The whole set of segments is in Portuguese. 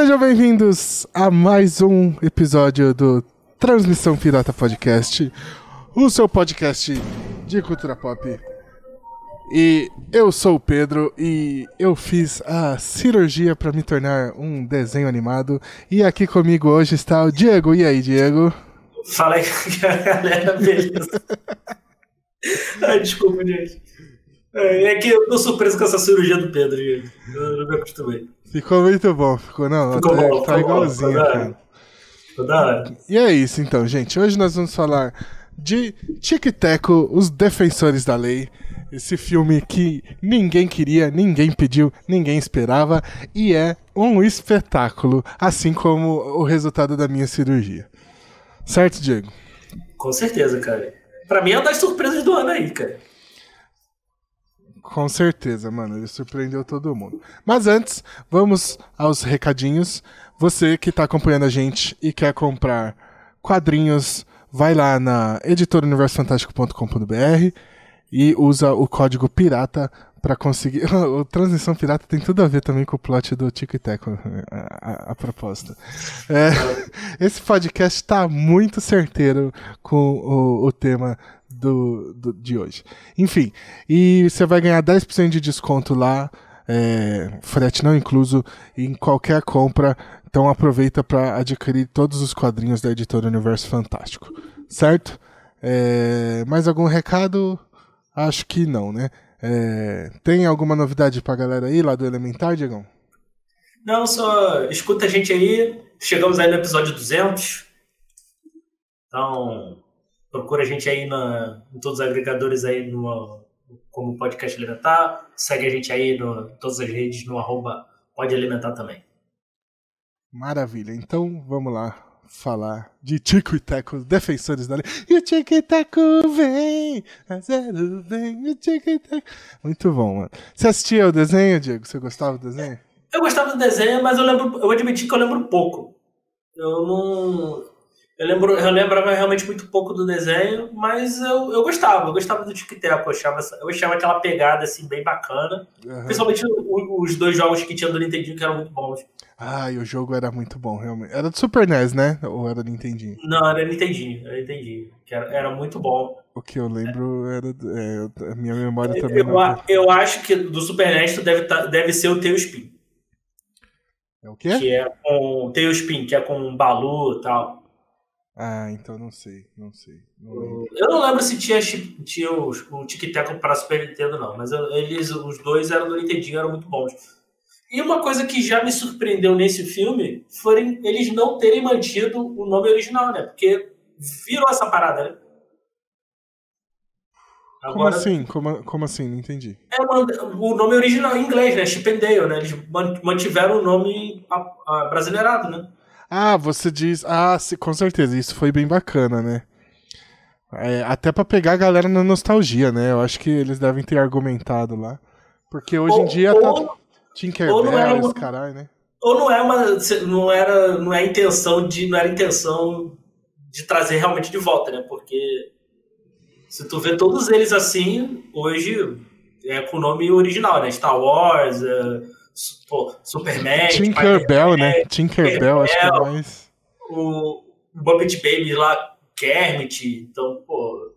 Sejam bem-vindos a mais um episódio do Transmissão Pirata Podcast, o seu podcast de cultura pop. E eu sou o Pedro e eu fiz a cirurgia para me tornar um desenho animado. E aqui comigo hoje está o Diego. E aí, Diego? Fala aí, galera, beleza? Ai, desculpa, gente. É, é que eu tô surpreso com essa cirurgia do Pedro, gente. Eu não me acostumei. Ficou muito bom, ficou não, Ficou tá, bom, tá ficou bom, igualzinho, hora. cara. E é isso então, gente. Hoje nós vamos falar de Tic Teco, Os Defensores da Lei. Esse filme que ninguém queria, ninguém pediu, ninguém esperava e é um espetáculo, assim como o resultado da minha cirurgia. Certo, Diego? Com certeza, cara. Pra mim é uma das surpresas do ano aí, cara. Com certeza, mano. Ele surpreendeu todo mundo. Mas antes, vamos aos recadinhos. Você que está acompanhando a gente e quer comprar quadrinhos, vai lá na editorauniversofantástico.com.br e usa o código pirata para conseguir. o Transmissão Pirata tem tudo a ver também com o plot do Tico e Teco, a, a- a proposta. É, esse podcast está muito certeiro com o, o tema do, do- de hoje. Enfim, e você vai ganhar 10% de desconto lá, é, frete não incluso, em qualquer compra. Então aproveita para adquirir todos os quadrinhos da editora Universo Fantástico. Certo? É, mais algum recado? Acho que não, né? É, tem alguma novidade pra galera aí lá do Elementar, Diegão? Não, só escuta a gente aí. Chegamos aí no episódio 200. Então, procura a gente aí na, em todos os agregadores aí no, como podcast alimentar. Segue a gente aí no, em todas as redes no arroba pode alimentar também. Maravilha, então vamos lá falar de Tico e Teco, defensores da lei. E o Tico e Teco vem, a zero vem, o Tico e Teco. Muito bom, mano. Você assistia o desenho, Diego? Você gostava do desenho? Eu gostava do desenho, mas eu lembro, eu admiti que eu lembro pouco. Eu não. Eu lembro, eu lembrava realmente muito pouco do desenho, mas eu, eu gostava, eu gostava do Tic Tac, eu achava, eu achava aquela pegada assim bem bacana. Aham. Principalmente os dois jogos que tinha do Nintendinho que eram muito bons. Ai, o jogo era muito bom, realmente. Era do Super NES, né? Ou era do Nintendinho? Não, era Nintendinho, era Nintendinho, que era, era muito bom. O que eu lembro era. do- é, a minha memória também Eu, não. a- eu acho que do Super NES deve, tá- deve ser o Tailspin, É o quê? que é com Tailspin, que é com um Balu e tal. Ah, então não sei, não sei. Não. Eu não lembro se tinha, tinha o, o Tic Tac para Super Nintendo, não. Mas eles, os dois eram do Nintendinho, eram muito bons. E uma coisa que já me surpreendeu nesse filme foi eles não terem mantido o nome original, né? Porque virou essa parada, né? Como assim? Como, como assim? Não entendi. É o nome original em inglês, né? Chip and Dale, né? Eles man- mantiveram o nome brasileirado, né? Ah, você diz. Ah, sim, com certeza, isso foi bem bacana, né? É, até pra pegar a galera na nostalgia, né? Eu acho que eles devem ter argumentado lá. Porque hoje em Ou- dia ou- tá. ou não Tinkerbell, era esse uma- caralho, né? Ou não é uma. Não era, não é intenção de. Não era intenção de trazer realmente de volta, né? Porque se tu vê todos eles assim, hoje é com o nome original, né? Star Wars, é, pô, Superman, Tinkerbell, né? Tinkerbell, acho que é mais. o Muppet Baby lá, Kermit. Então, pô,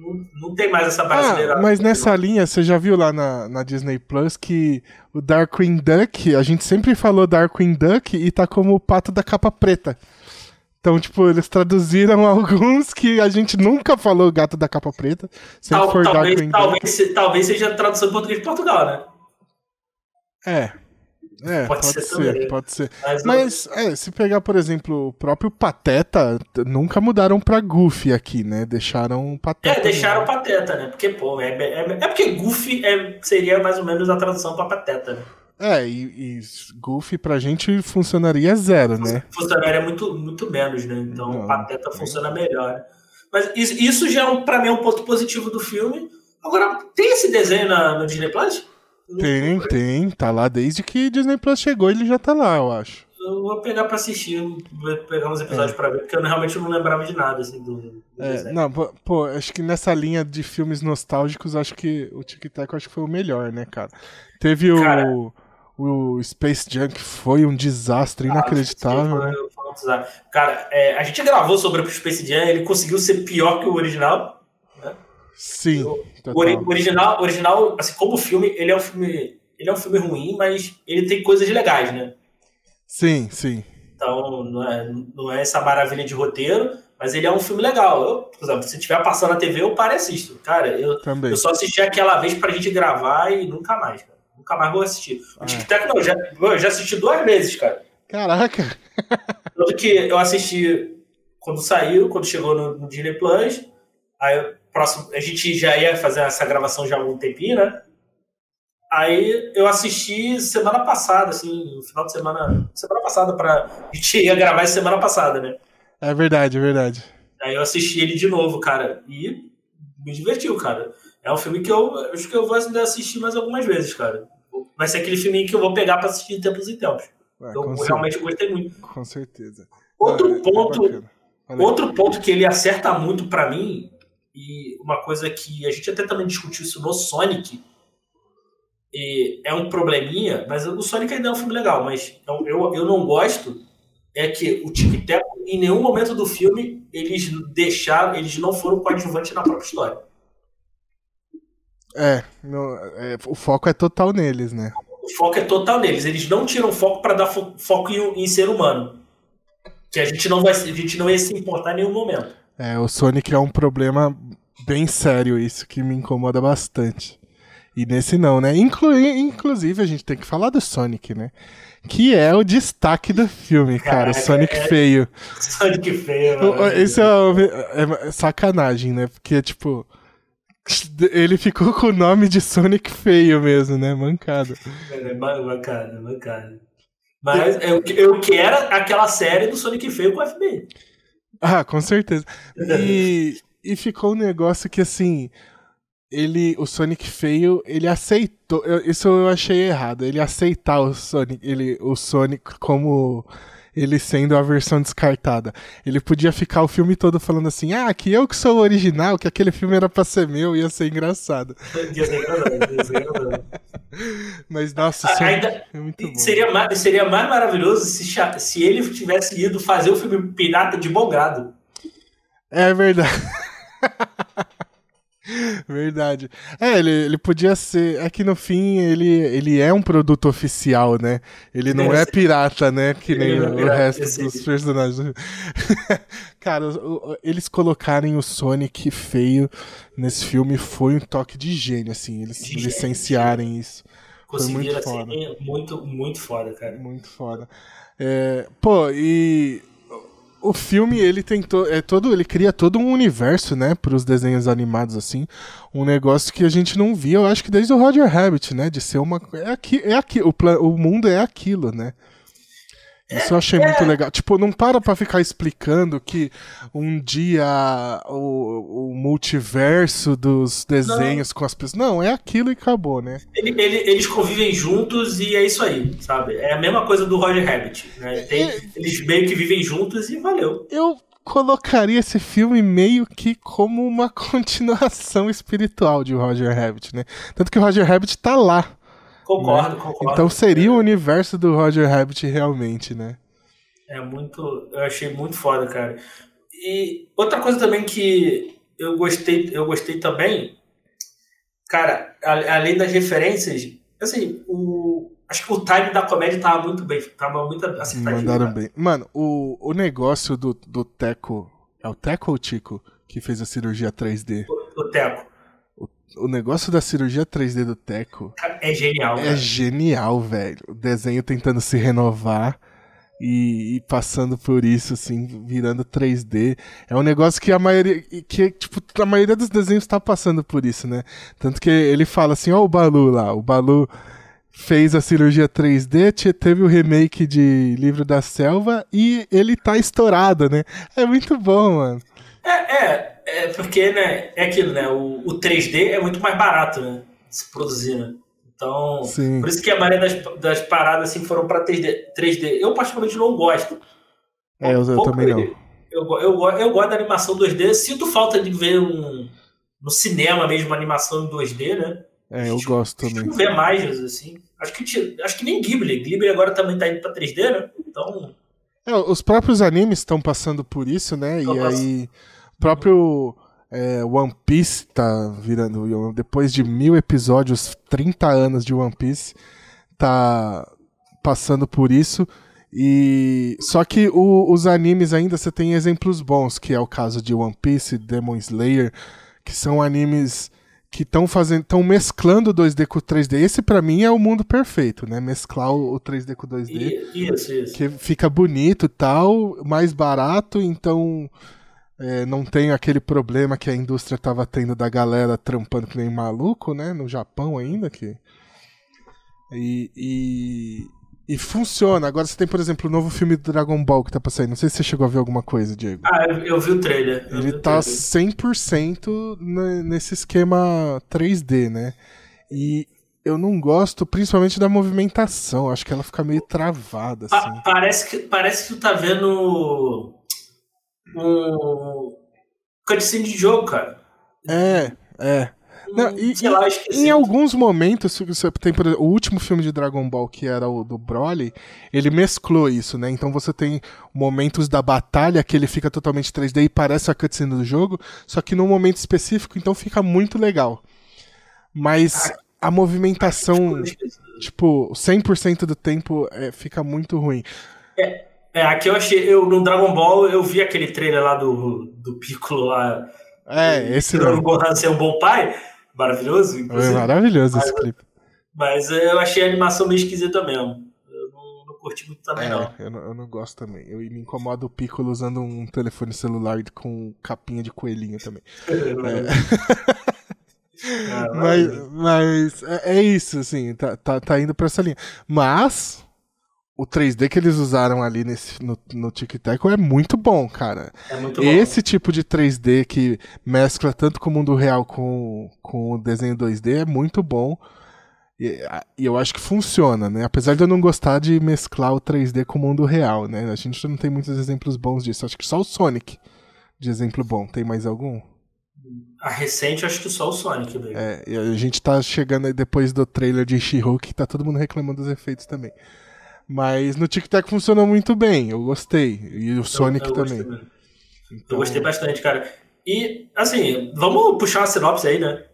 não, não tem mais essa brasileira. Ah, mas nessa linha, você já viu lá na, na Disney Plus que o Darkwing Duck, a gente sempre falou Darkwing Duck e tá como o pato da capa preta. Então, tipo, eles traduziram alguns que a gente nunca falou gato da capa preta. Tal- for talvez, talvez, se- talvez seja a tradução em português de Portugal, né? É. É, pode, Pode ser ser, pode ser. Mas, Mas, é, se pegar, por exemplo, o próprio Pateta, nunca mudaram pra Goofy aqui, né? Deixaram Pateta. É, deixaram mesmo. pateta, né? Porque, pô, é, é, é porque Goofy é, seria mais ou menos a tradução pra pateta, né? É, e, e Goofy pra gente funcionaria zero, né? Funcionaria muito, muito menos, né? Então Não, pateta é. funciona melhor. né? Mas isso, isso já, é um, pra mim, é um ponto positivo do filme. Agora, tem esse desenho na, no Disney Plus? Tem, tem. Tá lá desde que Disney Plus chegou, ele já tá lá, eu acho. Eu vou pegar pra assistir, vou pegar uns episódios pra ver, porque eu realmente não lembrava de nada, assim, do, do É, não, pô, acho que nessa linha de filmes nostálgicos, acho que o Tic Tac acho que foi o melhor, né, cara? Teve o, Cara. o o Space Junk foi um desastre ah, inacreditável. Desastre. Cara, é, a gente gravou sobre o Space Jam, ele conseguiu ser pior que o original. Sim. O, o original, original, assim, como filme, ele é um filme. Ele é um filme ruim, mas ele tem coisas legais, né? Sim, sim. Então, não é, não é essa maravilha de roteiro, mas ele é um filme legal. Eu, por exemplo, se estiver passando na TV, eu paro e assisto. Cara, eu, Também. eu só assisti aquela vez pra gente gravar e nunca mais, cara. Nunca mais vou assistir. O ah. Tic Tac, não, já, eu já assisti duas vezes, cara. Caraca! Tanto que eu assisti quando saiu, quando chegou no, no Disney Plus. Aí, próximo, a gente já ia fazer essa gravação já há algum tempinho, né? Aí eu assisti semana passada, assim, no final de semana. Semana passada, pra. A gente ia gravar semana passada, né? É verdade, é verdade. Aí eu assisti ele de novo, cara. E me divertiu, cara. É um filme que eu acho que eu vou assistir mais algumas vezes, cara. Vai ser aquele filme que eu vou pegar pra assistir de tempos em tempos. Eu realmente gostei muito. Com certeza. Outro é ponto. É outro ponto que ele acerta muito para mim, e uma coisa que a gente até também discutiu isso no Sonic, é um probleminha, mas o Sonic ainda é um filme legal, mas eu, eu, eu não gosto é que o Tic Tac, em nenhum momento do filme, eles deixaram, eles não foram coadjuvantes na própria história. É, no, é, o foco é total neles, né? O foco é total neles. Eles não tiram foco para dar fo foco em, em, ser humano. Que a gente não vai, a gente não ia se importar em nenhum momento. É, o Sonic é um problema bem sério, isso que me incomoda bastante. E nesse não, né? Inclu inclusive, a gente tem que falar do Sonic, né? Que é o destaque do filme, cara. o Sonic é... feio. Sonic feio, mano. Isso é, é, sacanagem, né? Porque, tipo. Ele ficou com o nome de Sonic feio mesmo, né? Mancada. É, mancada, mancada. Mas eu, eu quero aquela série do Sonic feio com o FBI. Ah, com certeza. E, e ficou um negócio que, assim, ele, o Sonic feio, ele aceitou. Eu, isso eu achei errado. Ele aceitar o Sonic, ele, o Sonic como ele sendo a versão descartada. Ele podia ficar o filme todo falando assim: ah, que eu que sou o original, que aquele filme era pra ser meu, ia ser engraçado. Ia ser engraçado, ia ser engraçado. Mas, nossa, isso Ainda, é muito bom. Seria, mais, seria mais maravilhoso se, se ele tivesse ido fazer o filme Pirata de bom grado. É verdade. Verdade. É, ele, ele podia ser. É que no fim ele, ele é um produto oficial, né? Ele não é, é pirata, né? Que nem o, o resto dos personagens. Cara, eles colocarem o Sonic feio nesse filme foi um toque de gênio, assim. Eles de licenciarem gênio. isso. Conseguiram, muito foda. Assim, muito, muito foda, cara. Muito foda. É, pô, e o filme ele tentou é todo ele cria todo um universo né para os desenhos animados assim. Um negócio que a gente não via eu acho que desde o Roger Rabbit né de ser uma é aqui é aqui o, o mundo é aquilo né isso eu achei é. muito legal. Tipo, não para pra ficar explicando que um dia o, o multiverso dos desenhos não. com as pessoas. Não, é aquilo e acabou, né? Ele, ele, eles convivem juntos e é isso aí, sabe? É a mesma coisa do Roger Rabbit. Né? Tem, é... Eles meio que vivem juntos e valeu. Eu colocaria esse filme meio que como uma continuação espiritual de Roger Rabbit, né? Tanto que o Roger Rabbit tá lá Concordo, né? concordo. Então seria o universo do Roger Rabbit realmente, né? É muito. Eu achei muito foda, cara. E outra coisa também que eu gostei, eu gostei também, cara, além das referências, assim, o. Acho que o time da comédia tava muito bem, tava muito acertadinho. Mandaram bem. Mano, o, o negócio do, do Teco. É o Teco ou o Tico que fez a cirurgia 3D? O, o Teco o negócio da cirurgia 3D do Teco é genial. É genial, velho. O desenho tentando se renovar e, e, passando por isso, assim, virando 3D. É um negócio que a maioria. que tipo, a maioria dos desenhos tá passando por isso, né? Tanto que ele fala assim, ó, o Balu lá, o Balu fez a cirurgia 3D, teve o remake de Livro da Selva e ele tá estourado, né? É muito bom, mano. É, é, é porque, né, é aquilo, né? O, o 3D é muito mais barato, né? Se produzir, né? Então, Sim. por isso que a maioria das, das paradas assim foram para 3D, 3D. Eu particularmente não gosto. É, eu, eu também não. Eu, eu, eu gosto da animação 2D. Sinto falta de ver um no cinema mesmo animação em 2D, né? É, eu gosto também. Não ver mais, assim. Acho que, acho que nem Ghibli. Ghibli agora também tá indo pra 3D, né? Então. É, os próprios animes estão passando por isso, né? Tô e passando. aí, o próprio é, One Piece tá virando. Depois de mil episódios, 30 anos de One Piece, tá passando por isso. E só que o, os animes ainda você tem exemplos bons, que é o caso de One Piece, Demon Slayer, que são animes que estão fazendo, estão mesclando 2D com 3D. Esse para mim é o mundo perfeito, né? Mesclar o 3D com 2D. Isso, isso. Que fica bonito e tal, mais barato, então é, não tem aquele problema que a indústria tava tendo da galera trampando que nem maluco, né? No Japão ainda, que. E, e, e, funciona. Agora você tem, por exemplo, o novo filme do Dragon Ball que tá sair. Não sei se você chegou a ver alguma coisa, Diego. Ah, eu, eu vi o trailer. Ele o tá trailer. 100% nesse esquema 3D, né? E eu não gosto, principalmente da movimentação. Acho que ela fica meio travada, assim. Pa parece, que, parece que tu tá vendo um cutscene de jogo, cara. É, é. Não, e, Sei lá, em alguns momentos, tem por exemplo, o último filme de Dragon Ball, que era o do Broly, ele mesclou isso, né? Então você tem momentos da batalha que ele fica totalmente 3D e parece a cutscene do jogo, só que num momento específico, então fica muito legal. Mas ah, a movimentação, tipo, 100% do tempo é, fica muito ruim. É, é, aqui eu achei, eu, no Dragon Ball eu vi aquele trailer lá do, do Piccolo lá. É, esse não. O Gohan ser um bom pai. Maravilhoso. É maravilhoso mas, esse clipe. Mas eu achei a animação meio esquisita mesmo. Eu não, não curti muito também, é, não. Eu, não. eu não gosto também. Eu me incomodo o Piccolo usando um telefone celular com capinha de coelhinho também. é. Ah, mas, mas é, é, isso, assim, tá, tá, tá indo pra essa linha. Mas o 3D que eles usaram ali nesse, no, no Tic Tac é muito bom, cara. É muito Esse bom. tipo de 3D que mescla tanto com o mundo real com, com o desenho 2D é muito bom. E, e, eu acho que funciona, né? Apesar de eu não gostar de mesclar o 3D com o mundo real, né? A gente não tem muitos exemplos bons disso. Acho que só o Sonic de exemplo bom. Tem mais algum? A recente, acho que só o Sonic. É, e a gente tá chegando aí depois do trailer de She-Hulk, que tá todo mundo reclamando dos efeitos também. Mas no Tic Tac funcionou muito bem, eu gostei. E o Sonic eu, eu também. Gostei, então... Eu gostei bastante, cara. E, assim, vamos puxar uma sinopse aí, né?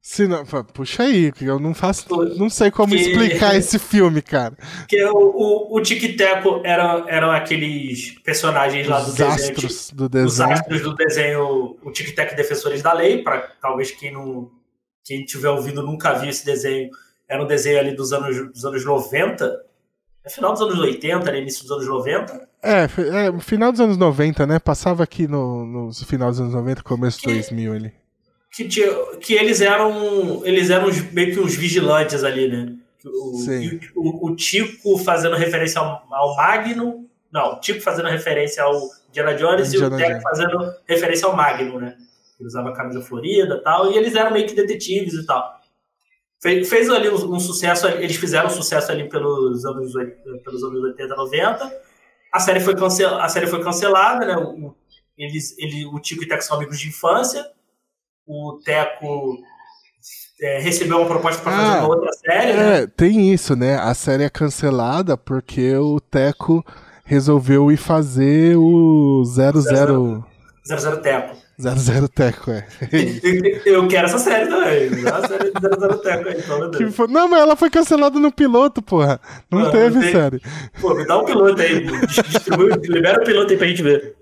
Sino... Puxa aí, eu não faço. Não sei como que... explicar esse filme, cara. Que o, o, o Tic Tac era, eram aqueles personagens lá do os desenho. Astros do desenho. Os astros do desenho, o Tic Tac Defensores da Lei, para talvez quem não. Quem tiver ouvido nunca viu esse desenho. Era um desenho ali dos anos, dos anos 90 é final dos anos 80, né, início dos anos 90. É, é, final dos anos 90, né? Passava aqui no, no final dos anos 90, começo que, 2000 ali. Que, tinha, que eles eram eles eram meio que uns vigilantes ali, né? O, Sim. O, o, Tico fazendo referência ao, ao Magno. Não, o Tico fazendo referência ao Indiana Jones Indiana e o Teco fazendo referência ao Magno, né? Ele usava camisa florida e tal. E eles eram meio que detetives e tal. Fez, fez ali um, um, sucesso, eles fizeram um sucesso ali pelos anos, pelos anos 80, 90. A série foi, cancel, a série foi cancelada, né? O, eles, ele, o Tico e o Teco são amigos de infância. O Teco é, recebeu uma proposta para fazer ah, uma outra série. Né? É, tem isso, né? A série é cancelada porque o Teco resolveu ir fazer o 00. 00 Teco. 00 Teco, é. Eu quero essa série também. A série 00 Teco aí, que foi... Não, mas ela foi cancelada no piloto, porra. Não teve tem... série. Pô, me dá um piloto aí. Distribui, libera o piloto aí pra gente ver.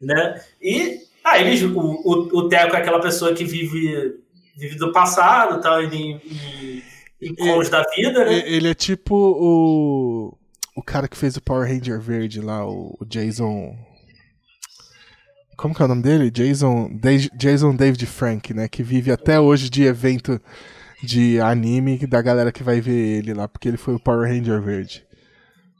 Né? E ah, eles, o, o, o Teco é aquela pessoa que vive, vive do passado, tal, em, em, em cons da vida, né? Ele é tipo o. O cara que fez o Power Ranger verde lá, o Jason. Como que é o nome dele? Jason, Jason David Frank, né? Que vive até hoje de evento de anime da galera que vai ver ele lá, porque ele foi o Power Ranger verde.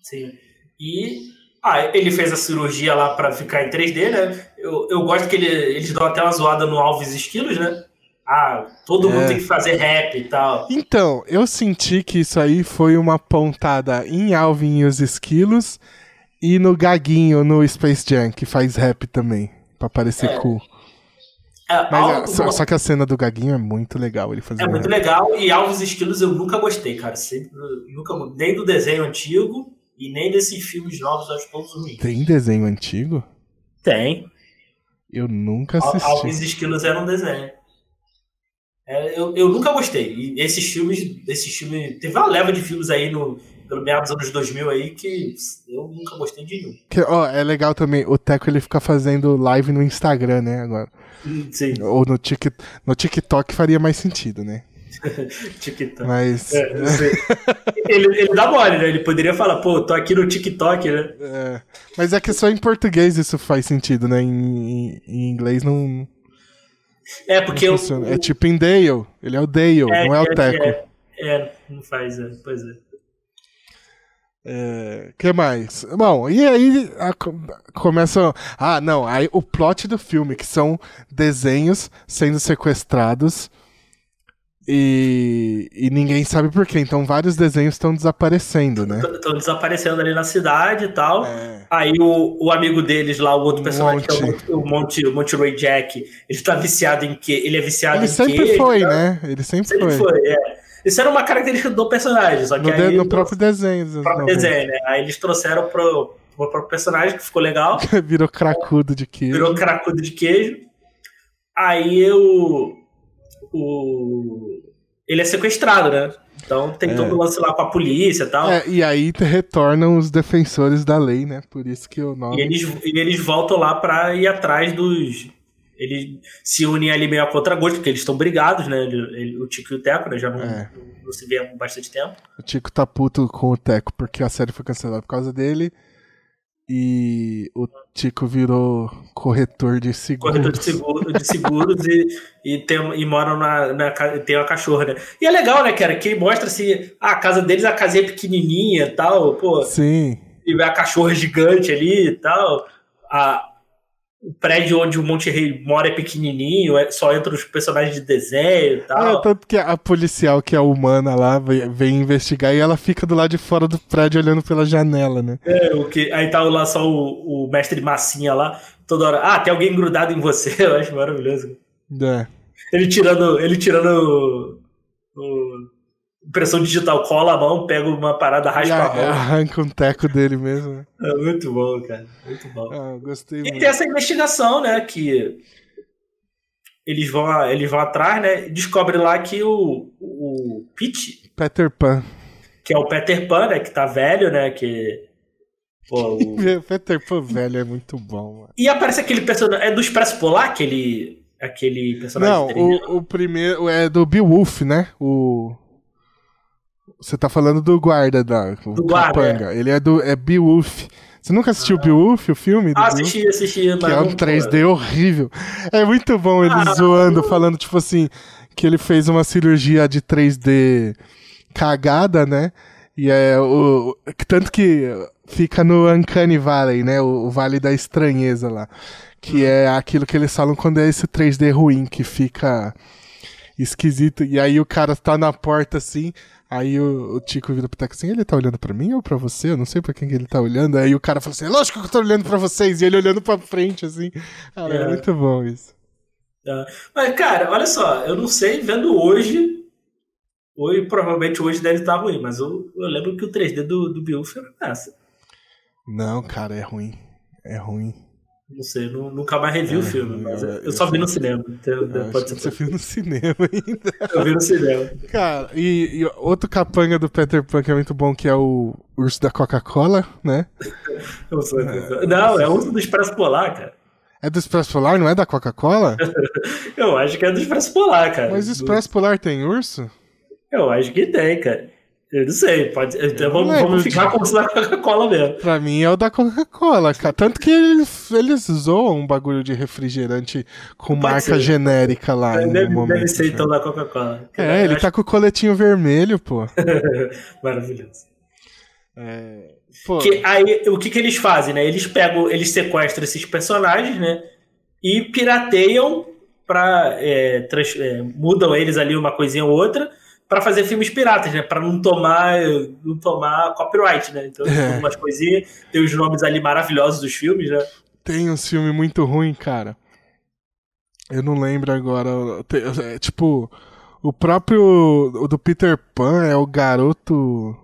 Sim. E ah, ele fez a cirurgia lá para ficar em 3D, né? Eu, eu gosto que ele, eles dão até uma zoada no Alves Esquilos, né? Ah, todo é. mundo tem que fazer rap e tal. Então, eu senti que isso aí foi uma pontada em Alvin e os Esquilos e no Gaguinho no Space Jam, que faz rap também pra parecer é. cool. É, Mas é, só, só que a cena do Gaguinho é muito legal. Ele É fazendo. muito legal e Alves Estilos eu nunca gostei, cara. Sempre, nunca, nem do desenho antigo e nem desses filmes novos, acho todos ruins. Tem desenho antigo? Tem. Eu nunca assisti. Alves Esquilos era um desenho. É, eu, eu nunca gostei. E esses filmes, esses filmes. Teve uma leva de filmes aí no, pelo meados dos anos 2000 aí que eu nunca gostei de nenhum. Que, ó, é legal também. O Teco ele fica fazendo live no Instagram, né? Agora. Sim, Ou no, Tik, no TikTok faria mais sentido, né? TikTok. Mas. É, eu ele, ele dá mole, né? Ele poderia falar, pô, tô aqui no TikTok, né? É, mas é que só em português isso faz sentido, né? Em, em- inglês não, É, não porque o, funciona. É tipo em Dale. Ele é o Dale, não é o Teco. É, é, não faz, é, pois é. É, que mais? Bom, e aí a- começa. Ah, não. Aí o plot do filme, que são desenhos sendo sequestrados e, e ninguém sabe por quê. Então vários desenhos estão desaparecendo, né? Estão desaparecendo ali na cidade e tal. É. Aí o, o amigo deles lá, o outro personagem, que é o Monty. Monty, o Monty Ray Jack, ele tá viciado em que Ele é viciado Ele em sempre queijo, foi, tá? né? Ele sempre, Sempre foi. foi, é. Isso era uma característica do personagem, só que No, aí... no próprio desenho. no próprio 90. desenho, né? Aí eles trouxeram pro, pro próprio personagem, que ficou legal. Virou cracudo de queijo. virou cracudo de queijo. Aí o, o. Ele é sequestrado, né? Então tem É. todo o lance lá com a polícia e tal. É, e aí retornam os defensores da lei, né? Por isso que o E nome. eles, e eles voltam lá pra ir atrás dos. Eles se unem ali meio a contragosto, porque eles estão brigados, né? Ele- ele- o Tico e o Teco, né? Já não, É. não se vê há bastante tempo. O Tico tá puto com o Teco porque a série foi cancelada por causa dele. E o Tico virou corretor de seguros. Corretor de, seguro, de seguros e, e, tem, e moram na, na tem uma cachorra, né? E é legal, né, cara? Que mostra assim, ah, a casa deles, a casinha é pequenininha e tal, pô. Sim. e a cachorra gigante ali e tal. A, o prédio onde o Monte Rei mora é pequenininho, é- só entram os personagens de desenho e É, tal. tanto que a policial, que é humana lá, vem, vem investigar e ela fica do lado de fora do prédio olhando pela janela, né? É, o que, aí tá lá só o, o mestre Massinha lá, toda hora. Ah, tem alguém grudado em você, eu acho maravilhoso. É. Ele tirando. Ele tirando o, o- impressão digital, cola a mão, pega uma parada, raspa a a- mão. arranca um teco dele mesmo. né? É muito bom, cara. Muito bom. Ah, gostei E muito. tem essa investigação, né? Que eles vão, eles vão atrás, né? Descobre lá que o, o Pete, Peter Pan. que é o Peter Pan, né? Que tá velho, né? Que. Pô, o- Peter Pan velho é muito bom, mano. E aparece aquele personagem. É do Expresso Polar, aquele. Aquele personagem. Não, dele? o, o primeiro é do Beowulf, né? O. Você tá falando do guarda da Do capanga. Ele é do é Beowulf. Você nunca assistiu Beowulf, o filme? Ah, Beowulf? assisti, assisti. Que é um 3D horrível. É muito bom ele Ah, zoando, falando, tipo assim, que ele fez uma cirurgia de 3D cagada, né? E é o. Tanto que fica no Uncanny Valley, né? O, o Vale da Estranheza lá. Que é aquilo que eles falam quando é esse 3D ruim, que fica esquisito. E aí o cara tá na porta assim. Aí o, o Tico vira pro Teco assim, ele tá olhando pra mim ou pra você? Eu não sei pra quem que ele tá olhando. Aí o cara fala assim, lógico que eu tô olhando pra vocês. E ele olhando pra frente, assim. Cara, é, É. muito bom isso. Mas, cara, olha só, eu não sei, vendo hoje. Hoje, provavelmente hoje deve estar ruim, mas eu, eu lembro que o 3D do, do Beowulf era essa. Não, cara, é ruim. É ruim. Não sei, nu- nunca mais revi É, o filme, mas eu- eu, só vi no cinema. Então, pode ser você viu no cinema ainda. Eu vi no cinema. Cara, e, e outro capanga do Peter Pan que é muito bom, que é o urso da Coca-Cola, né? Sou- Não, é um do Expresso Polar, cara. É do Expresso Polar, não é da Coca-Cola? Eu acho que é do Expresso Polar, cara. Mas o Expresso Polar tem urso? Eu acho que tem, cara. Eu não sei, pode. Então vamos, vamos ficar com o da Coca-Cola mesmo. Pra mim é o da Coca-Cola, cara. Tanto que eles, eles zoam um bagulho de refrigerante com Pode marca ser. genérica lá em Deve, momento. deve ser então da Coca-Cola. É, ele tá com o coletinho vermelho, pô. Maravilhoso. É, pô. Que, aí, o que, que eles fazem, né? Eles pegam, eles sequestram esses personagens, né? E pirateiam para mudam eles ali uma coisinha ou outra para fazer filmes piratas, né? Para não tomar não tomar copyright, né? Então, É. tem umas coisinhas, tem os nomes ali maravilhosos dos filmes, né? Tem um filme muito ruim, cara. Eu não lembro agora. É, tipo, o próprio. O do Peter Pan é o garoto.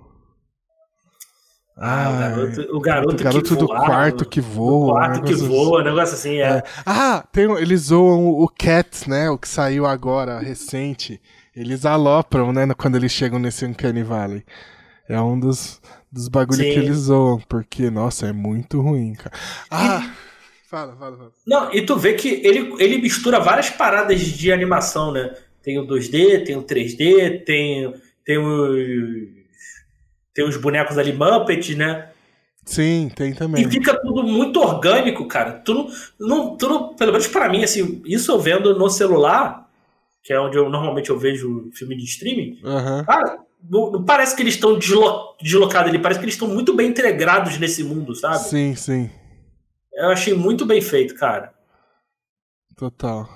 Ah, o garoto, o garoto, o garoto do quarto que voa. Do quarto que assim. voa, um negócio assim, é. é. Ah, tem, eles zoam o Cats, né? O que saiu agora, recente. Eles alopram, né? Quando eles chegam nesse Uncanny Valley. É um dos, dos bagulhos que eles zoam, porque, nossa, é muito ruim, cara. Ah! E... Fala, fala, fala. Não, e tu vê que ele, ele mistura várias paradas de animação, né? Tem o 2D, tem o 3D, tem, tem os tem os bonecos ali Muppet, né? Sim, tem também. E fica tudo muito orgânico, cara. Tu não, tu não, pelo menos para mim, assim, isso eu vendo no celular, que é onde eu normalmente eu vejo filme de streaming, uhum. cara, não, não, parece que eles estão deslo, deslocados ali, parece que eles estão muito bem integrados nesse mundo, sabe? Sim, sim. Eu achei muito bem feito, cara. Total.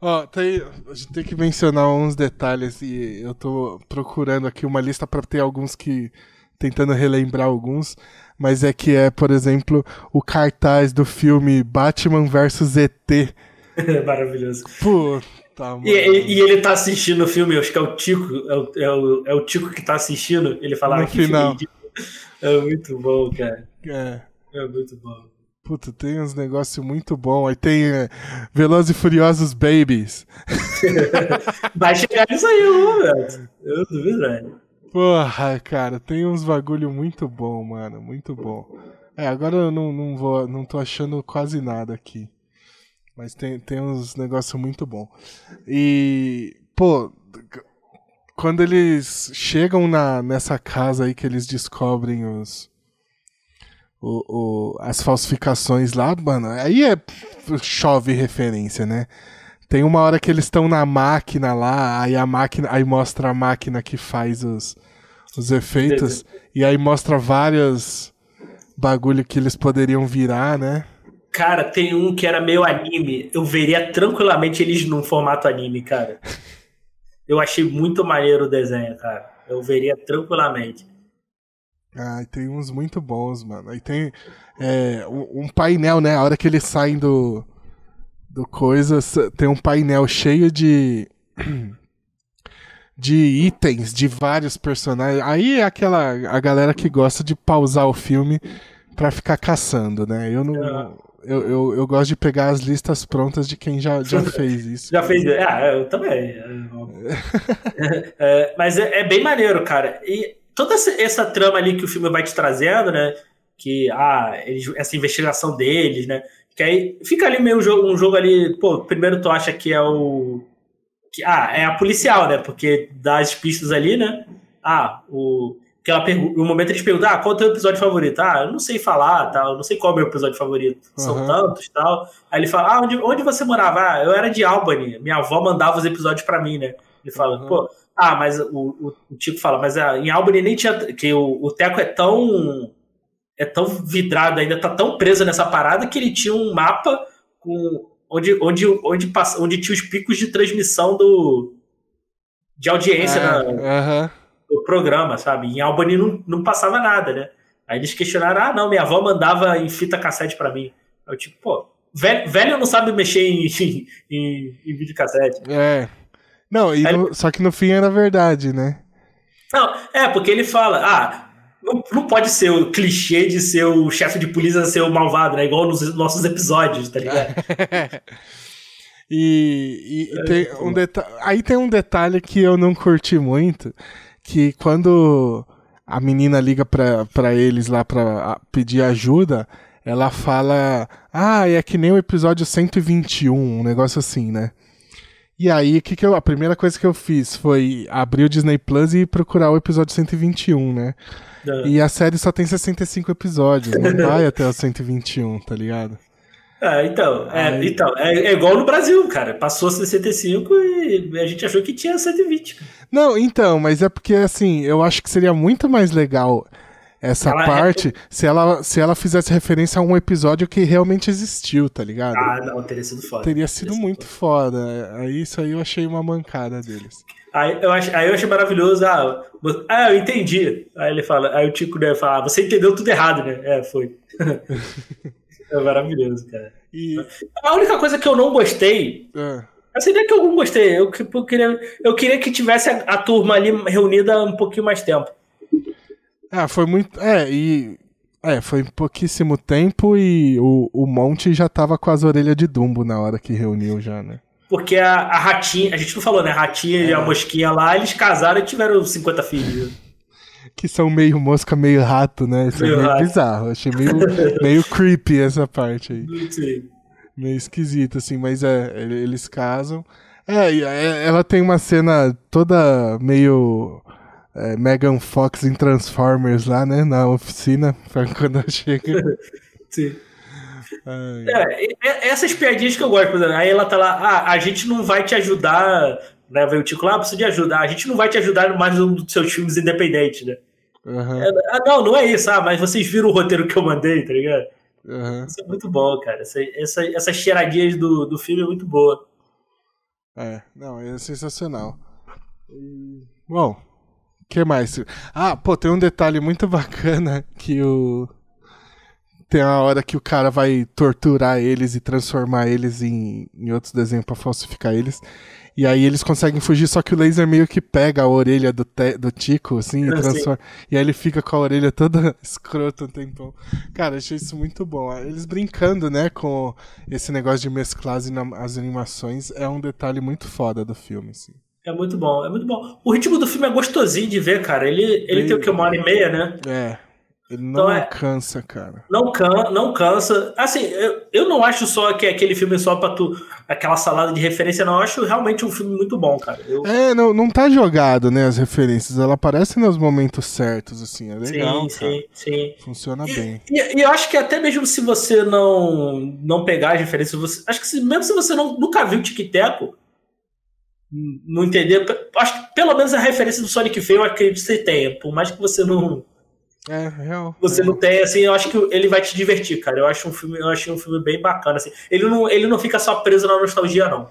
Ó, tem, a gente tem que mencionar uns detalhes e eu tô procurando aqui uma lista para ter alguns que. tentando relembrar alguns. Mas é que é, por exemplo, o cartaz do filme Batman vs ET. Maravilhoso. Puta, e, e, e, ele tá assistindo o filme, acho que é o Tico, é o, é o, é o Tico que tá assistindo. Ele fala no ah, que final. É muito bom, cara. É. É muito bom. Puta, tem uns negócios muito bons. Aí tem é, Velozes e Furiosos Babies. Vai chegar nisso aí, Roberto. Eu duvido, velho. Porra, cara, tem uns bagulho muito bom, mano. Muito bom. É, agora eu não, não vou. Não tô achando quase nada aqui. Mas tem, tem uns negócios muito bom. E. Pô, quando eles chegam na, nessa casa aí que eles descobrem os o, o, as falsificações lá, mano, aí é chove referência, né? Tem uma hora que eles estão na máquina lá, aí a máquina, aí mostra a máquina que faz os, os efeitos e aí mostra vários bagulho que eles poderiam virar, né? Cara, tem um que era meio anime. Eu veria tranquilamente eles num formato anime, cara. Eu achei muito maneiro o desenho, cara. Eu veria tranquilamente. Ah, tem uns muito bons, mano. Aí tem é, um, painel, né? A hora que eles saem do, do coisa, tem um painel cheio de. de itens de vários personagens. Aí é aquela a galera que gosta de pausar o filme pra ficar caçando, né? Eu não. É. Eu, eu, eu, gosto de pegar as listas prontas de quem já, já fez isso. Já fez. Ah, eu também. é, mas é, é, bem maneiro, cara. E toda essa trama ali que o filme vai te trazendo, né? Que, ah, eles, essa investigação deles, né? Que aí fica ali meio um jogo, um jogo ali, pô, primeiro tu acha que é o. Que, ah, é a policial, né? Porque dá as pistas ali, né? Ah, o. Que ela no momento eles perguntam, ah, qual é o teu episódio favorito? Ah, eu não sei falar, tal, eu não sei qual é o meu episódio favorito. São uhum. tantos tal. Aí ele fala, ah, onde, onde você morava? Ah, eu era de Albany. Minha avó mandava os episódios para mim, né? Ele fala, uhum. pô, ah, mas o, o, o Tico fala, mas ah, em Albany nem tinha. Que o, o Teco é tão. É tão vidrado, ainda tá tão preso nessa parada que ele tinha um mapa com. Onde, onde, onde, passa, onde tinha os picos de transmissão do. De audiência é, na, uh -huh. Do programa, sabe? Em Albany não, não passava nada, né? Aí eles questionaram: ah, não, minha avó mandava em fita cassete para mim. Eu, tipo, pô, velho, velho não sabe mexer em, em, em videocassete. É. Não, no, só que no fim era verdade, né? Não, é, porque ele fala, ah, não, não pode ser o clichê de ser o chefe de polícia ser o malvado, né? Igual nos nossos episódios, tá ligado? e, e, e tem um aí tem um detalhe que eu não curti muito, que quando a menina liga pra, pra eles lá pra pedir ajuda, ela fala, ah, é que nem o episódio 121, um negócio assim, né? E aí, que que eu, a primeira coisa que eu fiz foi abrir o Disney Plus e procurar o episódio 121, né? É. E a série só tem 65 episódios, não vai até o 121, tá ligado? É, então, é, aí... então é, é, igual no Brasil, cara. Passou 65 e a gente achou que tinha 120. Não, então, mas é porque, assim, eu acho que seria muito mais legal essa ela é parte é... se, ela, se ela fizesse referência a um episódio que realmente existiu, tá ligado? Ah, não, teria sido foda. Teria sido teria muito sido foda. foda. Aí isso aí eu achei uma mancada deles. Aí eu, ach, aí eu achei maravilhoso. Ah, ah, eu entendi. Aí ele fala, aí o Tico né, fala, ah, você entendeu tudo errado, né? É, foi. É maravilhoso, cara. E... A única coisa que eu não gostei. É. Assim, não é que eu não gostei. Eu, eu, queria, eu queria que tivesse a, a turma ali reunida um pouquinho mais tempo. Ah, foi muito. É, e. É, foi pouquíssimo tempo e o, o Monte já tava com as orelhas de Dumbo na hora que reuniu já, né? Porque a, a Ratinha, a gente não falou, né? A Ratinha é. e a é. Mosquinha lá, eles casaram e tiveram 50 filhos. Que são meio mosca, meio rato, né? Isso meio é meio rato. bizarro. Achei meio, meio creepy essa parte aí. Sim. Meio esquisito, assim, mas é, eles casam. É, é, ela tem uma cena toda meio é, Megan Fox em Transformers lá, né? Na oficina, quando ela chega. Sim. É, essas piadinhas que eu gosto, aí ela tá lá, ah, a gente não vai te ajudar, né? Veio o Tico lá, ah, precisa de ajuda, a gente não vai te ajudar mais um dos seus filmes independentes, né? Uhum. É, ah, não, não é isso, ah, mas vocês viram o roteiro que eu mandei, tá ligado? Uhum. Isso é muito bom, cara. Essa, essa, essas cheiradinhas do, do filme é muito boa. É, não, é sensacional. Bom, que mais? Ah, pô, tem um detalhe muito bacana que o. Tem a hora que o cara vai torturar eles e transformar eles em, em outros desenhos para falsificar eles. E aí eles conseguem fugir, só que o laser meio que pega a orelha do, te, do Tico, assim, e transforma. E aí ele fica com a orelha toda escrota um tempão. Cara, achei isso muito bom. Eles brincando, né, com esse negócio de mesclar as, animações é um detalhe muito foda do filme, assim. É muito bom, é muito bom. O ritmo do filme é gostosinho de ver, cara. Ele, ele, ele tem o que? Uma hora e meia, né? É. Ele não então, é, cansa, cara. Não, can, não cansa. Assim, eu, eu não acho só que é aquele filme só pra tu. aquela salada de referência, não. Eu acho realmente um filme muito bom, cara. Eu... É, não, não tá jogado, né, as referências. Ela aparece nos momentos certos, assim. É legal. Sim, cara. sim, sim. Funciona e, bem. E, e, eu acho que até mesmo se você não, não pegar as referências, você, acho que se, mesmo se você não, nunca viu Tic-Teco, não entender. Acho que pelo menos a referência do Sonic Feio eu acredito que você tenha. Por mais que você não. É, real. Você é. não tenha, assim, eu acho que ele vai te divertir, cara. Eu acho um filme, eu achei um filme bem bacana, assim. Ele não, ele não fica só preso na nostalgia, não.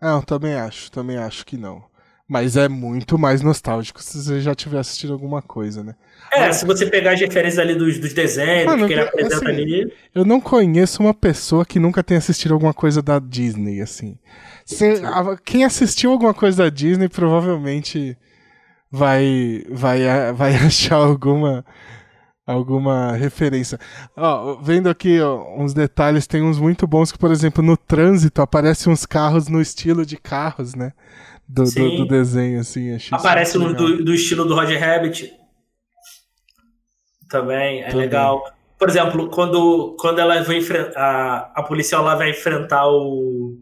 Não, também acho, também acho que não. Mas é muito mais nostálgico se você já tiver assistido alguma coisa, né? É, Mas, se você pegar as referências ali dos, dos desenhos mano, que ele apresenta assim, ali. Eu não conheço uma pessoa que nunca tenha assistido alguma coisa da Disney, assim. Quem assistiu alguma coisa da Disney provavelmente vai, vai, vai achar alguma, alguma referência. Ó, vendo aqui ó, uns detalhes, tem uns muito bons que, por exemplo, no trânsito aparecem uns carros no estilo de carros, né? Do, do, do, desenho, assim. Aparece no, do, do, estilo do Roger Rabbit. Também, é Também. legal. Por exemplo, quando, quando ela vai enfrentar. A, a policial lá vai enfrentar o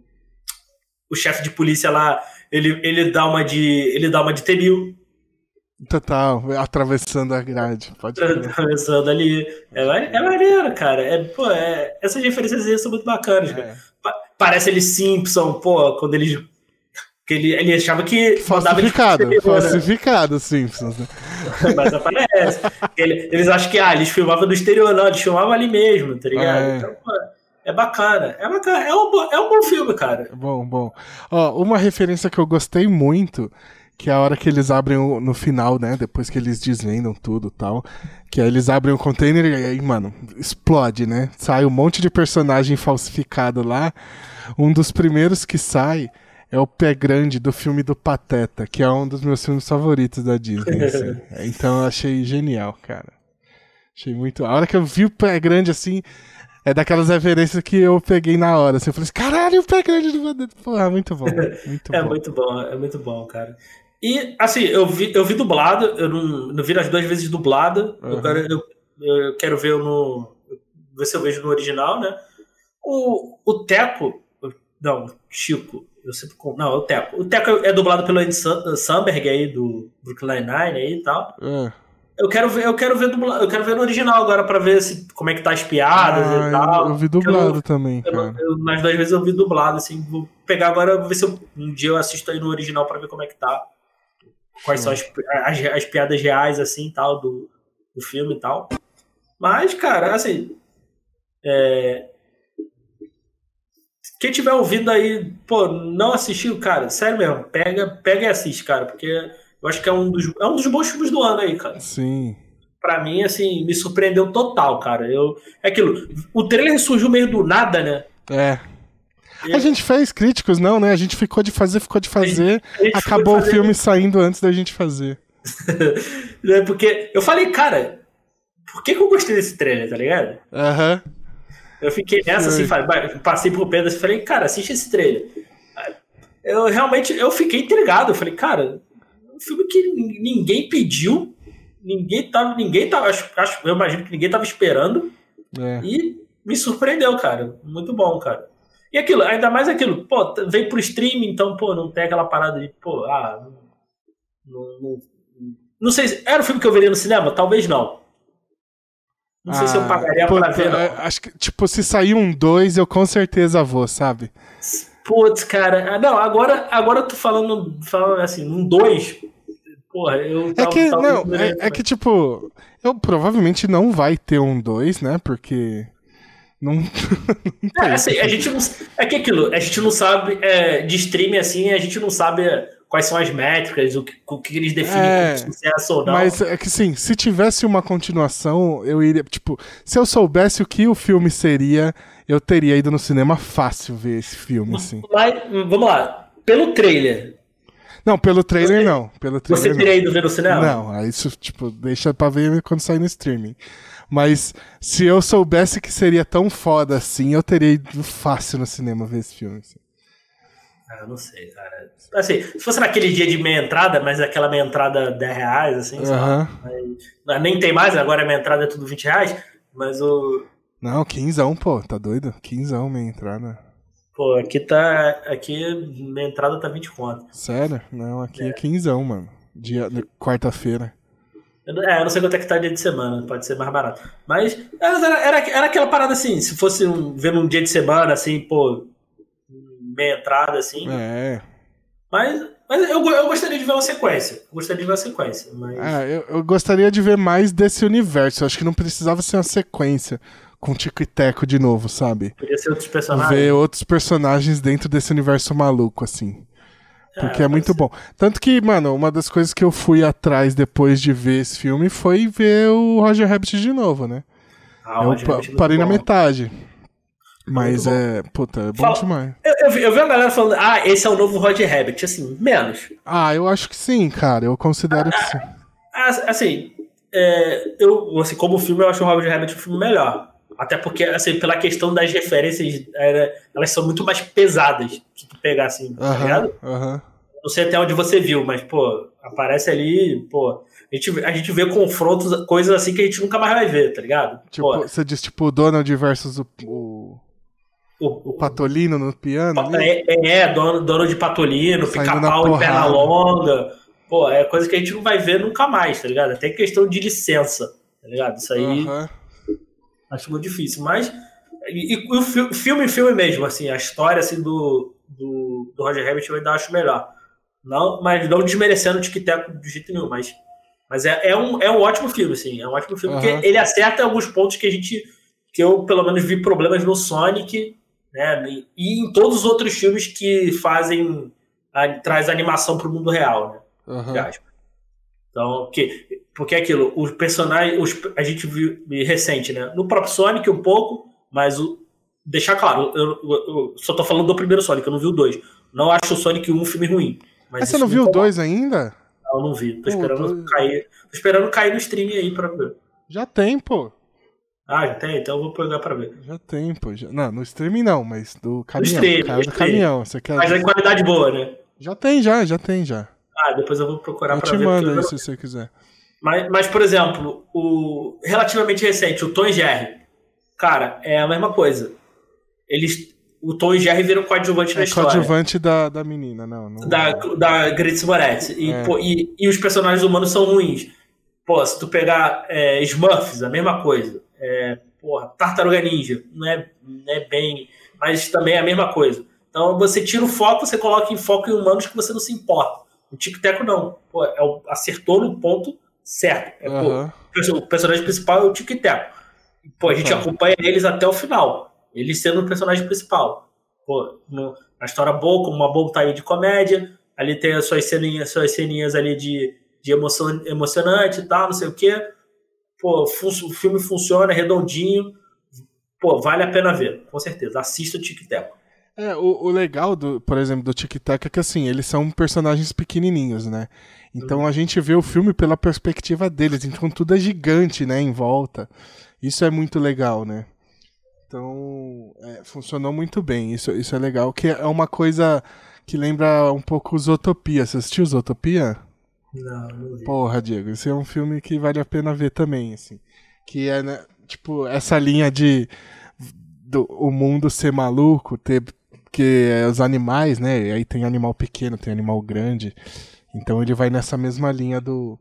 o chefe de polícia lá, ele, ele dá uma de. ele dá uma de Temil. Total, atravessando a grade. Pode atravessando ali. É, é maneiro, cara. É, pô, é, essas referências são muito bacanas, é. Parece ele Simpson, pô, quando ele. Que ele, ele achava que. Falsificado, exterior, né? falsificado né? Simpsons, né? Mas aparece. ele, eles acham que ah, eles filmavam do exterior, não, eles filmavam ali mesmo, tá ligado? É. Então, pô, é bacana. É bacana. É um, é um bom filme, cara. Bom, bom. Ó, uma referência que eu gostei muito, que é a hora que eles abrem o, no final, né? Depois que eles desvendam tudo tal. Que aí eles abrem o container e aí, mano, explode, né? Sai um monte de personagem falsificado lá. Um dos primeiros que sai é o Pé Grande do filme do Pateta, que é um dos meus filmes favoritos da Disney. Assim. então eu achei genial, cara. Achei muito. A hora que eu vi o Pé Grande assim é daquelas referências que eu peguei na hora. Assim, eu falei assim, caralho, o pé grande do. Porra, muito bom. Muito é bom. muito bom, é muito bom, cara. E, assim, eu vi, eu vi dublado, eu não, não vi as duas vezes dublada. Uhum. Eu, quero, eu, eu, quero ver no. ver se eu vejo no original, né? O, o Teco. Não, Chico. Eu sempre. Não, é o Teco. O Teco é dublado pelo Andy Samberg aí, do Brooklyn Nine aí e tal. Uhum. Eu quero ver, eu quero ver dublado, eu quero ver no original agora para ver se, como é que tá as piadas ah, e tal. Eu, vi dublado eu, também, cara. Eu, nas duas vezes eu vi dublado, assim, vou pegar agora, ver se eu, um dia eu assisto aí no original para ver como é que tá. Quais são as, as, as, piadas reais, assim, tal, do, do filme e tal. Mas, cara, assim. É... Quem tiver ouvindo aí, pô, não assistiu, cara, sério mesmo, pega, pega e assiste, cara, porque eu acho que é um dos, é um dos bons filmes do ano aí, cara. Sim. pra mim, assim, me surpreendeu total, cara. Eu, é aquilo. O trailer surgiu meio do nada, né? É. A gente fez críticos, não, né? A gente ficou de fazer, ficou de fazer. acabou fazer... o filme saindo antes da gente fazer. É porque eu falei, cara, por que, que eu gostei desse trailer, tá ligado? Aham. Uhum. Eu fiquei nessa, assim, passei pro Pedro e falei, cara, assiste esse trailer. Eu realmente, eu fiquei intrigado. Eu falei, cara, um filme que ninguém pediu, ninguém tava, ninguém tava, acho, acho, eu imagino que ninguém tava esperando. É. E me surpreendeu, cara. Muito bom, cara. E aquilo, ainda mais aquilo, pô, veio pro streaming, então, pô, não tem aquela parada de, pô, ah, não, não, não, sei, era o filme que eu veria no cinema? Talvez não. Não sei se eu ah, pagaria puta, pra ver. Não. Acho que, tipo, se sair um 2, eu com certeza vou, sabe? Putz, cara. Ah, não, agora, agora eu tô falando, falando assim, um 2. Porra, eu. É que, não, é, é, que, tipo, eu provavelmente não vai ter um 2, né? Porque. Não. não é, assim, a gente não. É que aquilo, a gente não sabe. É, de streaming assim, a gente não sabe quais são as métricas, o que, o que eles definem é, como sucesso ou não. Mas é que sim, se tivesse uma continuação, eu iria. Tipo, se eu soubesse o que o filme seria, eu teria ido no cinema fácil ver esse filme, assim. Mas, vamos lá, pelo trailer. Não, pelo trailer você, não. Pelo trailer, você teria ido ver no cinema? Não, isso, tipo, deixa pra ver quando sair no streaming. Mas se eu soubesse que seria tão foda assim, eu teria ido fácil no cinema ver esse filme. Assim. Ah, eu não sei, cara. Assim, se fosse naquele dia de meia entrada, mas aquela meia entrada 10 reais, assim, uhum. mas, nem tem mais, agora a meia entrada é tudo 20 reais, mas o. Não, quinzão, pô, tá doido? Quinzão meia entrada. Pô, aqui tá. Aqui minha entrada tá 20 conto. Sério? Não, aqui é, é quinzão, mano. Dia, quarta-feira. É, eu não sei quanto é que tá dia de semana, pode ser mais barato. Mas era, era, era aquela parada assim, se fosse um, vendo um dia de semana, assim, pô, meia entrada, assim. É. Mas, mas eu, eu gostaria de ver uma sequência. Gostaria de ver uma sequência. Mas... É, eu, eu gostaria de ver mais desse universo. Eu acho que não precisava ser uma sequência com Tico e Teco de novo, sabe? Podia ser outros personagens. Ver outros personagens dentro desse universo maluco, assim. Porque é, é muito bom. Tanto que, mano, uma das coisas que eu fui atrás depois de ver esse filme foi ver o Roger Rabbit de novo, né? Ah, eu pa parei na metade. Mas é. Puta, é bom Fala, demais. Eu, eu, vi, eu vi uma galera falando, ah, esse é o novo Roger Rabbit. Assim, menos. Ah, eu acho que sim, cara. Eu considero ah, que sim. Ah, assim, é, eu, assim, como filme, eu acho o Roger Rabbit um filme melhor. Até porque, assim, pela questão das referências, era, elas são muito mais pesadas se tu pegar, assim, tá ligado? Uh -huh. Não sei até onde você viu, mas, pô, aparece ali, pô. A gente, a gente vê confrontos, coisas assim que a gente nunca mais vai ver, tá ligado? Tipo, pô, você diz, tipo, Donald versus o, o o, o, Patolino no piano? É, é, é, de Patolino, pica-pau e perna longa. Pô, é coisa que a gente não vai ver nunca mais, tá ligado? Até questão de licença, tá ligado? Isso aí uhum. Acho muito difícil. Mas. E, e o filme, filme mesmo, assim, a história assim, do, do, do Roger Rabbit eu ainda acho melhor. Não, mas não desmerecendo o Tic Tac de jeito nenhum, mas. Mas é, é, um, é um ótimo filme, assim. É um ótimo filme, uhum. porque ele acerta alguns pontos que a gente. que eu, pelo menos, vi problemas no Sonic né? E em todos os outros filmes que fazem a, traz animação para o mundo real, né? Uhum. Então, que, porque é aquilo, os personagens, os, a gente viu recente, né? No próprio Sonic um pouco, mas o, deixar claro, eu, eu, eu só tô falando do primeiro Sonic, eu não vi o dois. Não acho o Sonic 1 um filme ruim. Mas, mas você não viu o 2 ainda? Não, não vi. Tô esperando, cair, tô esperando cair no stream aí pra ver. Já tem, pô. Ah, já tem? Então eu vou pegar pra ver. Já tem, pô. Já... Não, no streaming não, mas do caminhão. No stream, cara do caminhão. Você quer... Mas é qualidade boa, né? Já tem, já, já tem, já. Ah, depois eu vou procurar eu pra ver. Eu mando aí, se você quiser. Mas, mas, por exemplo, o relativamente recente, o Tom e Jerry. Cara, é a mesma coisa. Eles, o Tom e Jerry viram coadjuvante é na história. coadjuvante da, da menina, não. não da, da Grace Moretz. E, é. pô, e, e, os personagens humanos são ruins. Pô, se tu pegar é, Smurfs, a mesma coisa. É, porra, Tartaruga Ninja, não é, não é bem. Mas também é a mesma coisa. Então você tira o foco, você coloca em foco em humanos que você não se importa. O Tic Teco não. Pô, é o, acertou no ponto certo. É, uhum. pô, o personagem principal é o Tic Teco. Pô, a gente uhum. acompanha eles até o final. Ele sendo o personagem principal. Pô, no, a história boa, como uma boa tá de comédia. Ali tem as suas ceninhas, suas ceninhas ali de, de emoção, emocionante e tal, não sei o quê. pô, o filme funciona, é redondinho, pô, vale a pena ver, com certeza. Assista o Tic Tac. É, o, o, legal, do, por exemplo, do Tic Tac é que assim, eles são personagens pequenininhos, né? Então uhum. a gente vê o filme pela perspectiva deles, então tudo é gigante, né, em volta. Isso é muito legal, né? Então, é, funcionou muito bem, isso, isso é legal, que é uma coisa que lembra um pouco Zootopia. Você assistiu Zootopia? Não, não vi. Porra, Diego, esse é um filme que vale a pena ver também, assim. Que é, né, tipo, essa linha de do, o mundo ser maluco, ter que é os animais, né? Aí tem animal pequeno, tem animal grande. Então ele vai nessa mesma linha do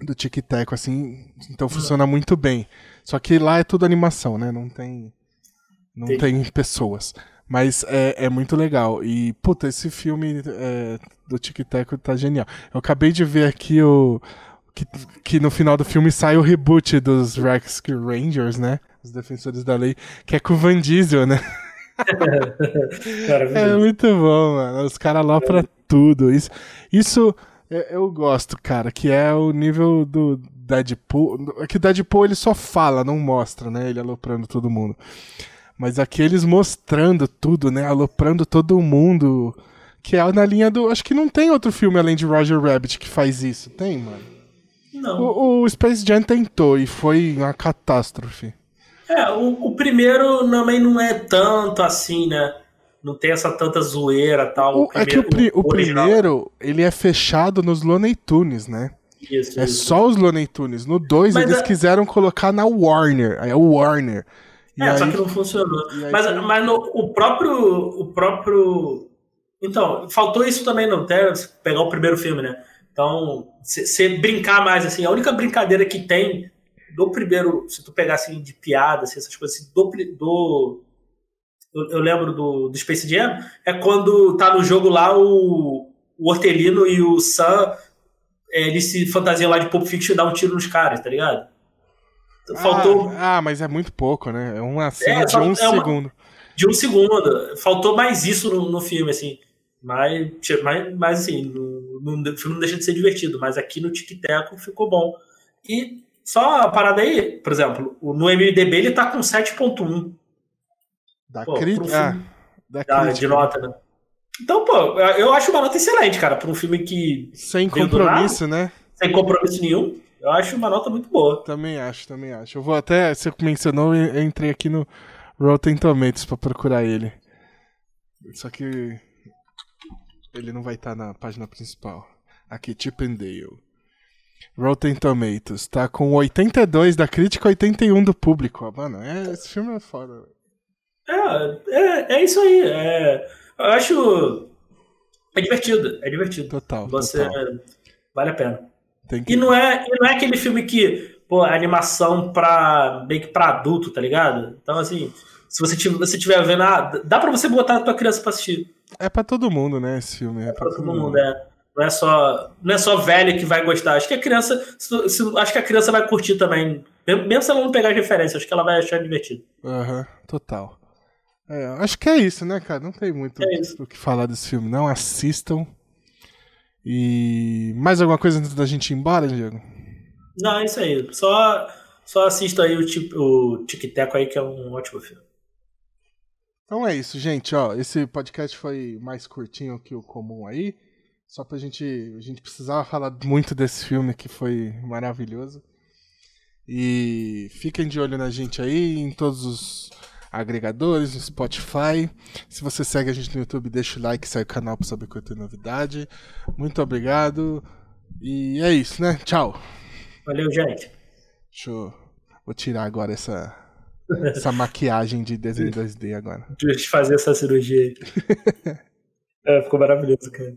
do Tic Tac, assim, então funciona muito bem. Só que lá é tudo animação, né? Não tem não Sim. tem pessoas. Mas é, é muito legal. E, puta, esse filme é, do Tic Tac tá genial. Eu acabei de ver aqui o. Que, que no final do filme sai o reboot dos Rescue Rangers, né? Os Defensores da Lei, que é com o Van Diesel, né? é muito bom, mano. Os caras lá pra tudo. Isso, isso eu gosto, cara, que é o nível do Deadpool. É que o Deadpool ele só fala, não mostra, né? Ele aloprando todo mundo. Mas aqui eles mostrando tudo, né? Aloprando todo mundo. Que é na linha do. Acho que não tem outro filme além de Roger Rabbit que faz isso. Tem, mano? Não. O, o Space Jam tentou e foi uma catástrofe. É, o, o, primeiro também não é tanto assim, né? Não tem essa tanta zoeira tal. O, é que o, pri, o primeiro, ele é fechado nos Looney Tunes, né? Isso, é isso. só os Looney Tunes. No 2 eles é... quiseram colocar na Warner. É o Warner. E é, aí... só que não funcionou. Mas, aí... mas no, o próprio. O próprio. Então, faltou isso também no Terrence, pegar o primeiro filme, né? Então, você brincar mais, assim, a única brincadeira que tem do primeiro, se tu pegar assim de piada, assim, essas coisas assim, do, do eu, eu, lembro do, do Space Jam, é quando tá no jogo lá o, o Hortelino e o Sam, é, eles se fantasiam lá de Pulp Fiction e dá um tiro nos caras, tá ligado? Faltou... Ah, ah, mas é muito pouco, né? É uma cena é, de um é segundo. Uma, de um segundo. Faltou mais isso no, no filme, assim. Mas, mas, mas assim, no, no, o filme não deixa de ser divertido, mas aqui no Tic Tac ficou bom. E só a parada aí, por exemplo, no MDB ele tá com 7.1. Da crítica. Ah, da, da crítica. De nota, né? Então, pô, eu acho uma nota excelente, cara, para um filme que. Sem compromisso, nada, né? Sem compromisso nenhum. Eu acho uma nota muito boa. Também acho, também acho. Eu vou até, você mencionou, eu entrei aqui no Rotten Tomatoes pra procurar ele. Só que ele não vai estar tá na página principal. Aqui, Chip and Dale. Rotten Tomatoes, tá com 82 da crítica e 81 do público. Mano, é, esse filme é foda. É, é, é isso aí. É, eu acho. É divertido, é divertido. Total. Você. Total. Vale a pena. Que... E, não é, e não é aquele filme que, pô, é animação pra, meio que pra adulto, tá ligado? Então, assim, se você tiver, você tiver vendo, ah, dá pra você botar a tua criança pra assistir. É pra todo mundo, né, esse filme. É, é pra, pra todo, mundo, mundo, é. Não é só, não é só velho que vai gostar. Acho que a criança, se, se, acho que a criança vai curtir também. Mesmo se ela não pegar referência, acho que ela vai achar divertido. Aham, uhum, total. É, acho que é isso, né, cara? Não tem muito é o que falar desse filme, não. Assistam. E mais alguma coisa antes da gente ir embora, Diego? Não, é isso aí. Só, só assista aí o, o Tic Tac aí, que é um ótimo filme. Então é isso, gente. Ó, esse podcast foi mais curtinho que o comum aí. Só pra gente. A gente precisava falar muito desse filme que foi maravilhoso. E fiquem de olho na gente aí em todos os agregadores, no Spotify. Se você segue a gente no YouTube, deixa o like, segue o canal para saber quando tem novidade. Muito obrigado. E é isso, né? Tchau. Valeu, gente. Deixa eu... Vou tirar agora essa, essa maquiagem de desenho 2D agora. Deixa eu fazer essa cirurgia aí. é, ficou maravilhoso, cara.